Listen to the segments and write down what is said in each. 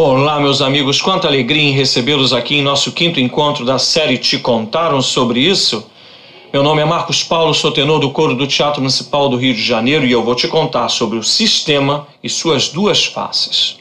Olá, meus amigos, quanta alegria em recebê-los aqui em nosso quinto encontro da série Te Contaram sobre isso? Meu nome é Marcos Paulo, sou tenor do coro do Teatro Municipal do Rio de Janeiro e eu vou te contar sobre o sistema e suas duas faces.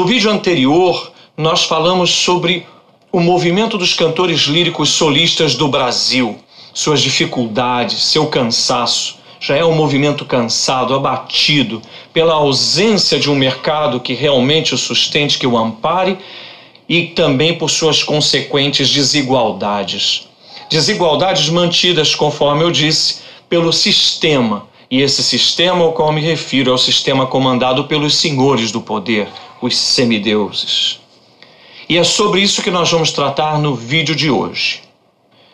No vídeo anterior, nós falamos sobre o movimento dos cantores líricos solistas do Brasil, suas dificuldades, seu cansaço. Já é um movimento cansado, abatido pela ausência de um mercado que realmente o sustente, que o ampare e também por suas consequentes desigualdades. Desigualdades mantidas, conforme eu disse, pelo sistema. E esse sistema ao qual me refiro é o sistema comandado pelos senhores do poder, os semideuses. E é sobre isso que nós vamos tratar no vídeo de hoje.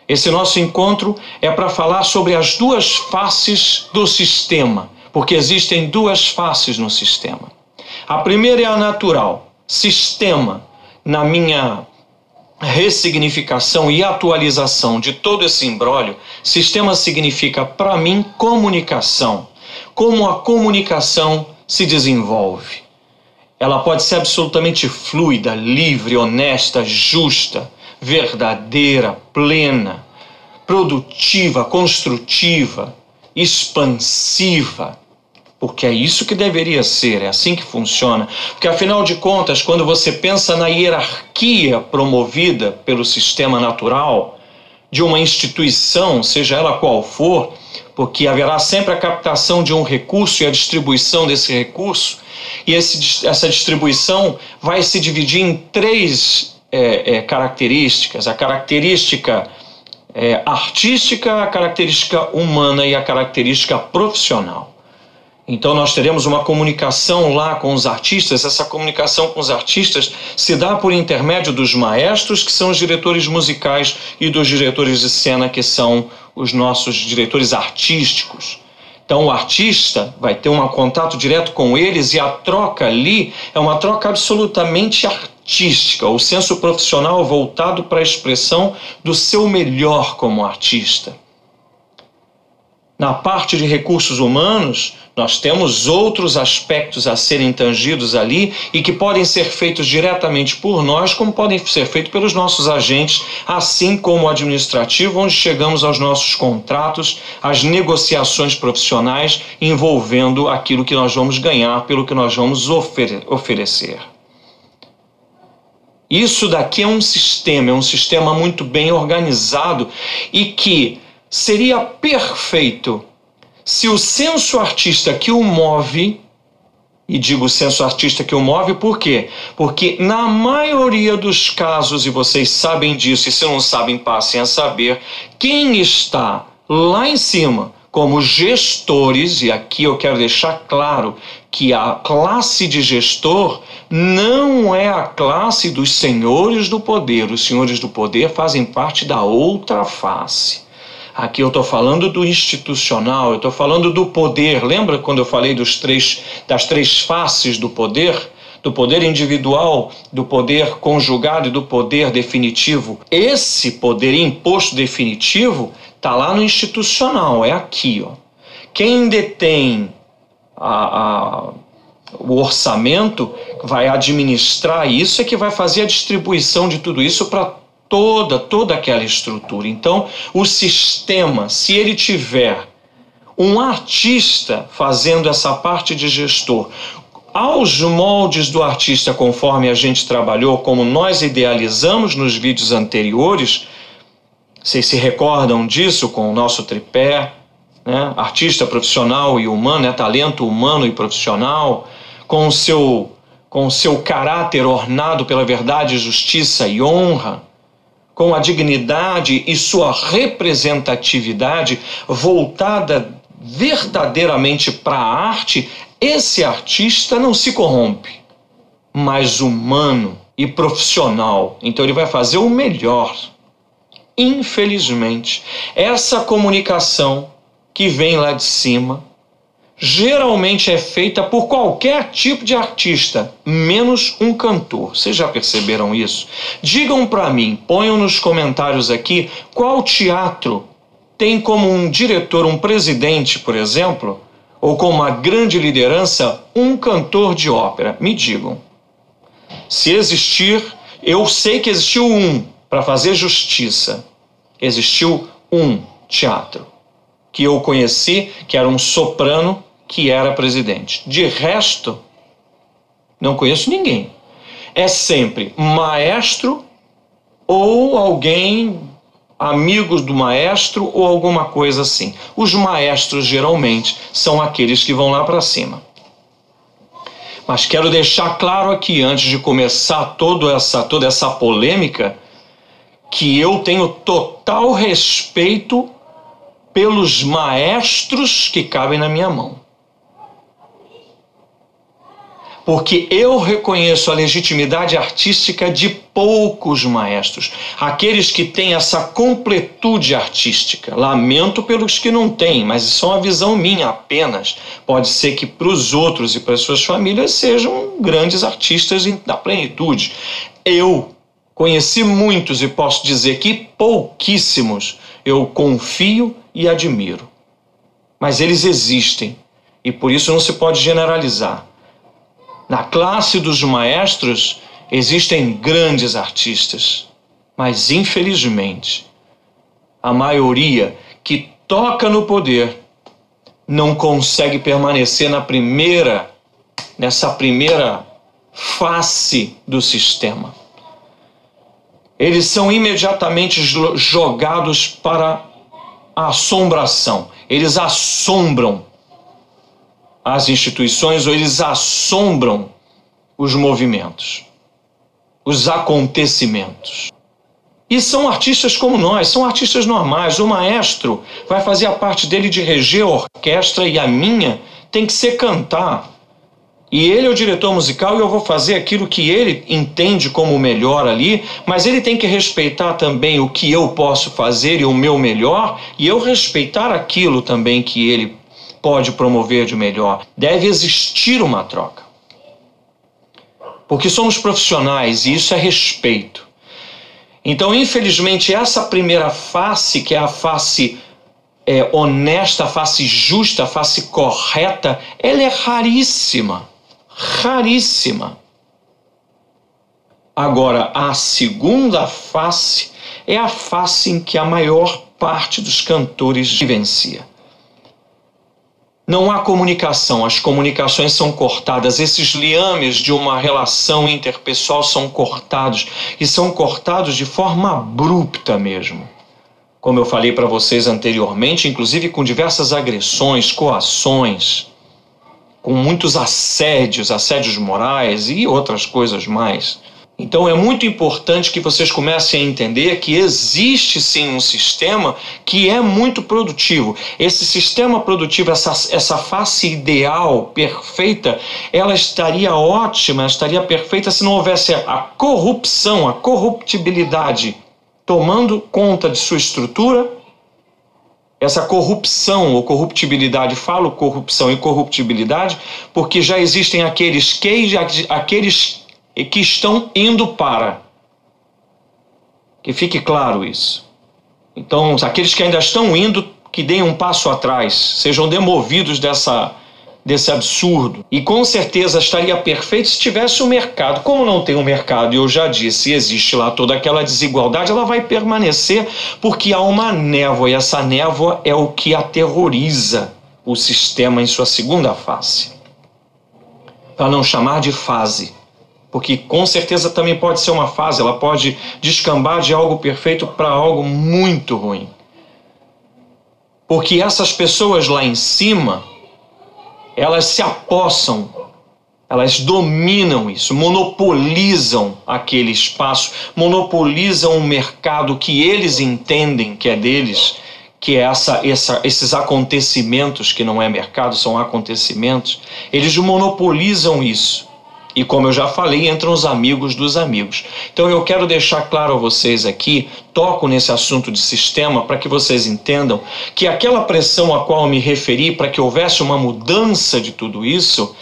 Esse nosso encontro é para falar sobre as duas faces do sistema, porque existem duas faces no sistema. A primeira é a natural, sistema, na minha ressignificação e atualização de todo esse imbróglio, sistema significa para mim comunicação. Como a comunicação se desenvolve. Ela pode ser absolutamente fluida, livre, honesta, justa, verdadeira, plena, produtiva, construtiva, expansiva. Porque é isso que deveria ser, é assim que funciona. Porque afinal de contas, quando você pensa na hierarquia promovida pelo sistema natural de uma instituição, seja ela qual for, porque haverá sempre a captação de um recurso e a distribuição desse recurso, e esse, essa distribuição vai se dividir em três é, é, características: a característica é, artística, a característica humana e a característica profissional. Então nós teremos uma comunicação lá com os artistas. Essa comunicação com os artistas se dá por intermédio dos maestros, que são os diretores musicais, e dos diretores de cena, que são os nossos diretores artísticos. Então o artista vai ter um contato direto com eles e a troca ali é uma troca absolutamente artística, o senso profissional voltado para a expressão do seu melhor como artista. Na parte de recursos humanos, nós temos outros aspectos a serem tangidos ali e que podem ser feitos diretamente por nós, como podem ser feitos pelos nossos agentes, assim como o administrativo, onde chegamos aos nossos contratos, às negociações profissionais envolvendo aquilo que nós vamos ganhar pelo que nós vamos ofere oferecer. Isso daqui é um sistema, é um sistema muito bem organizado e que seria perfeito se o senso artista que o move, e digo senso artista que o move por quê? Porque na maioria dos casos, e vocês sabem disso, e se não sabem, passem a saber, quem está lá em cima como gestores, e aqui eu quero deixar claro que a classe de gestor não é a classe dos senhores do poder. Os senhores do poder fazem parte da outra face. Aqui eu estou falando do institucional, eu estou falando do poder. Lembra quando eu falei dos três, das três faces do poder? Do poder individual, do poder conjugado e do poder definitivo. Esse poder imposto definitivo está lá no institucional, é aqui. Ó. Quem detém a, a, o orçamento vai administrar isso, é que vai fazer a distribuição de tudo isso para toda, toda aquela estrutura. Então, o sistema, se ele tiver um artista fazendo essa parte de gestor, aos moldes do artista, conforme a gente trabalhou, como nós idealizamos nos vídeos anteriores, vocês se recordam disso com o nosso tripé, né? artista profissional e humano, é talento humano e profissional, com o seu com o seu caráter ornado pela verdade, justiça e honra, com a dignidade e sua representatividade voltada verdadeiramente para a arte, esse artista não se corrompe, mas humano e profissional. Então ele vai fazer o melhor. Infelizmente, essa comunicação que vem lá de cima geralmente é feita por qualquer tipo de artista, menos um cantor. Vocês já perceberam isso? Digam para mim, ponham nos comentários aqui qual teatro tem como um diretor, um presidente, por exemplo, ou com uma grande liderança, um cantor de ópera. Me digam. Se existir, eu sei que existiu um para fazer justiça. Existiu um teatro que eu conheci, que era um soprano que era presidente. De resto, não conheço ninguém. É sempre maestro ou alguém amigos do maestro ou alguma coisa assim. Os maestros geralmente são aqueles que vão lá para cima. Mas quero deixar claro aqui antes de começar toda essa toda essa polêmica que eu tenho total respeito pelos maestros que cabem na minha mão porque eu reconheço a legitimidade artística de poucos maestros, aqueles que têm essa completude artística. Lamento pelos que não têm, mas isso é uma visão minha apenas. Pode ser que para os outros e para suas famílias sejam grandes artistas da plenitude. Eu conheci muitos e posso dizer que pouquíssimos eu confio e admiro. Mas eles existem e por isso não se pode generalizar. Na classe dos maestros existem grandes artistas, mas infelizmente a maioria que toca no poder não consegue permanecer na primeira nessa primeira face do sistema. Eles são imediatamente jogados para a assombração. Eles assombram as instituições ou eles assombram os movimentos, os acontecimentos. E são artistas como nós, são artistas normais. O maestro vai fazer a parte dele de reger a orquestra e a minha tem que ser cantar. E ele é o diretor musical e eu vou fazer aquilo que ele entende como melhor ali, mas ele tem que respeitar também o que eu posso fazer e o meu melhor, e eu respeitar aquilo também que ele pode promover de melhor. Deve existir uma troca. Porque somos profissionais e isso é respeito. Então, infelizmente, essa primeira face, que é a face é, honesta, a face justa, a face correta, ela é raríssima. Raríssima. Agora, a segunda face é a face em que a maior parte dos cantores vivencia. Não há comunicação, as comunicações são cortadas, esses liames de uma relação interpessoal são cortados e são cortados de forma abrupta mesmo. Como eu falei para vocês anteriormente, inclusive com diversas agressões, coações, com muitos assédios, assédios morais e outras coisas mais. Então é muito importante que vocês comecem a entender que existe sim um sistema que é muito produtivo. Esse sistema produtivo, essa, essa face ideal, perfeita, ela estaria ótima, estaria perfeita se não houvesse a corrupção, a corruptibilidade tomando conta de sua estrutura. Essa corrupção ou corruptibilidade, falo corrupção e corruptibilidade, porque já existem aqueles que, aqueles e que estão indo para. Que fique claro isso. Então, aqueles que ainda estão indo, que deem um passo atrás, sejam demovidos dessa desse absurdo. E com certeza estaria perfeito se tivesse um mercado. Como não tem um mercado, e eu já disse, existe lá toda aquela desigualdade, ela vai permanecer porque há uma névoa, e essa névoa é o que aterroriza o sistema em sua segunda face. Para não chamar de fase porque com certeza também pode ser uma fase, ela pode descambar de algo perfeito para algo muito ruim. Porque essas pessoas lá em cima, elas se apossam Elas dominam isso, monopolizam aquele espaço, monopolizam o mercado que eles entendem que é deles, que é essa, essa, esses acontecimentos, que não é mercado, são acontecimentos. Eles monopolizam isso. E como eu já falei, entram os amigos dos amigos. Então eu quero deixar claro a vocês aqui, toco nesse assunto de sistema para que vocês entendam que aquela pressão a qual eu me referi para que houvesse uma mudança de tudo isso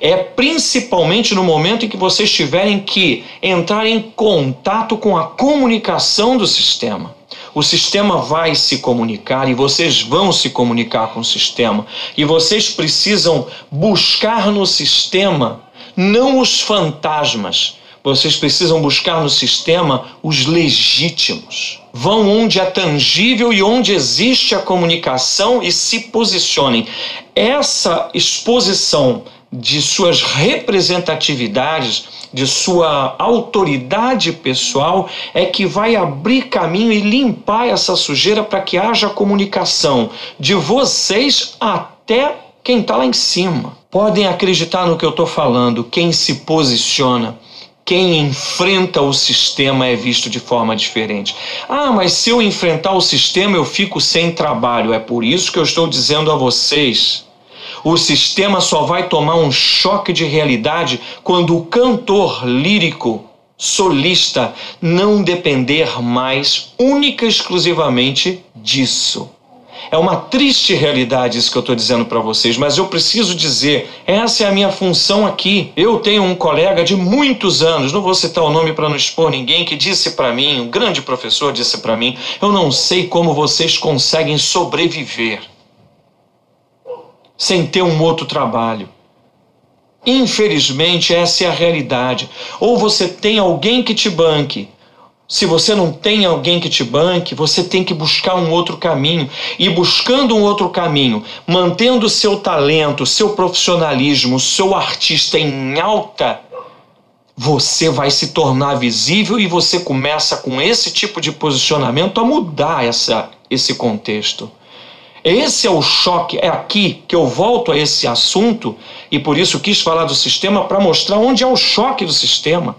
é principalmente no momento em que vocês tiverem que entrar em contato com a comunicação do sistema. O sistema vai se comunicar e vocês vão se comunicar com o sistema. E vocês precisam buscar no sistema não os fantasmas. Vocês precisam buscar no sistema os legítimos. Vão onde é tangível e onde existe a comunicação e se posicionem. Essa exposição de suas representatividades, de sua autoridade pessoal, é que vai abrir caminho e limpar essa sujeira para que haja comunicação de vocês até quem está lá em cima. Podem acreditar no que eu estou falando, quem se posiciona. Quem enfrenta o sistema é visto de forma diferente. Ah, mas se eu enfrentar o sistema, eu fico sem trabalho. É por isso que eu estou dizendo a vocês: o sistema só vai tomar um choque de realidade quando o cantor lírico solista não depender mais única e exclusivamente disso. É uma triste realidade isso que eu estou dizendo para vocês, mas eu preciso dizer, essa é a minha função aqui. Eu tenho um colega de muitos anos, não vou citar o nome para não expor ninguém, que disse para mim, um grande professor disse para mim, eu não sei como vocês conseguem sobreviver sem ter um outro trabalho. Infelizmente, essa é a realidade. Ou você tem alguém que te banque, se você não tem alguém que te banque, você tem que buscar um outro caminho. E buscando um outro caminho, mantendo o seu talento, seu profissionalismo, seu artista em alta, você vai se tornar visível e você começa com esse tipo de posicionamento a mudar essa, esse contexto. Esse é o choque, é aqui que eu volto a esse assunto e por isso quis falar do sistema para mostrar onde é o choque do sistema.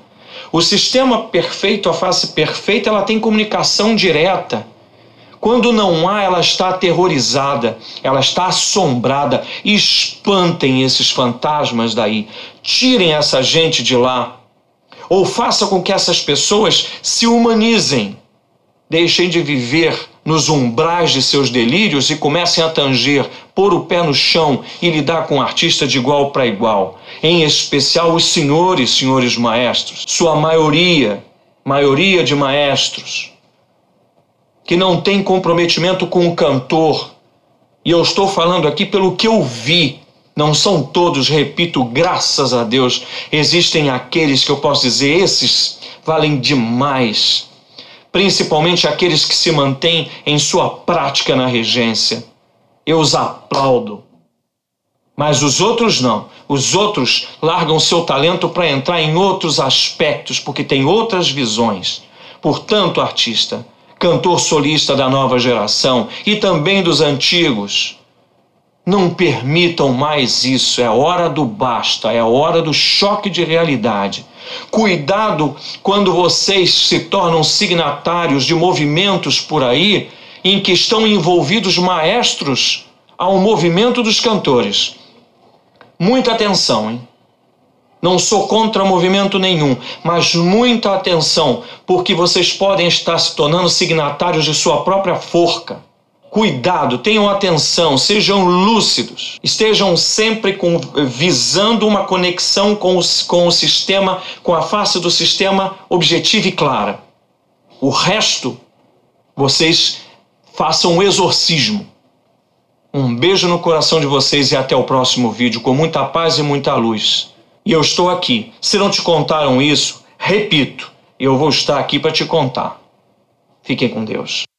O sistema perfeito, a face perfeita, ela tem comunicação direta. Quando não há, ela está aterrorizada, ela está assombrada. Espantem esses fantasmas daí. Tirem essa gente de lá. Ou faça com que essas pessoas se humanizem. Deixem de viver nos umbrais de seus delírios e comecem a tanger, pôr o pé no chão e lidar com o artista de igual para igual. Em especial os senhores, senhores maestros, sua maioria, maioria de maestros, que não tem comprometimento com o cantor. E eu estou falando aqui pelo que eu vi. Não são todos, repito, graças a Deus. Existem aqueles que eu posso dizer, esses valem demais principalmente aqueles que se mantêm em sua prática na regência. Eu os aplaudo. Mas os outros não. Os outros largam seu talento para entrar em outros aspectos, porque têm outras visões. Portanto, artista, cantor solista da nova geração e também dos antigos, não permitam mais isso. É hora do basta, é hora do choque de realidade. Cuidado quando vocês se tornam signatários de movimentos por aí em que estão envolvidos maestros ao movimento dos cantores. Muita atenção, hein? Não sou contra movimento nenhum, mas muita atenção, porque vocês podem estar se tornando signatários de sua própria forca. Cuidado, tenham atenção, sejam lúcidos, estejam sempre com, visando uma conexão com o, com o sistema, com a face do sistema objetiva e clara. O resto, vocês façam um exorcismo. Um beijo no coração de vocês e até o próximo vídeo com muita paz e muita luz. E eu estou aqui. Se não te contaram isso, repito, eu vou estar aqui para te contar. Fiquem com Deus.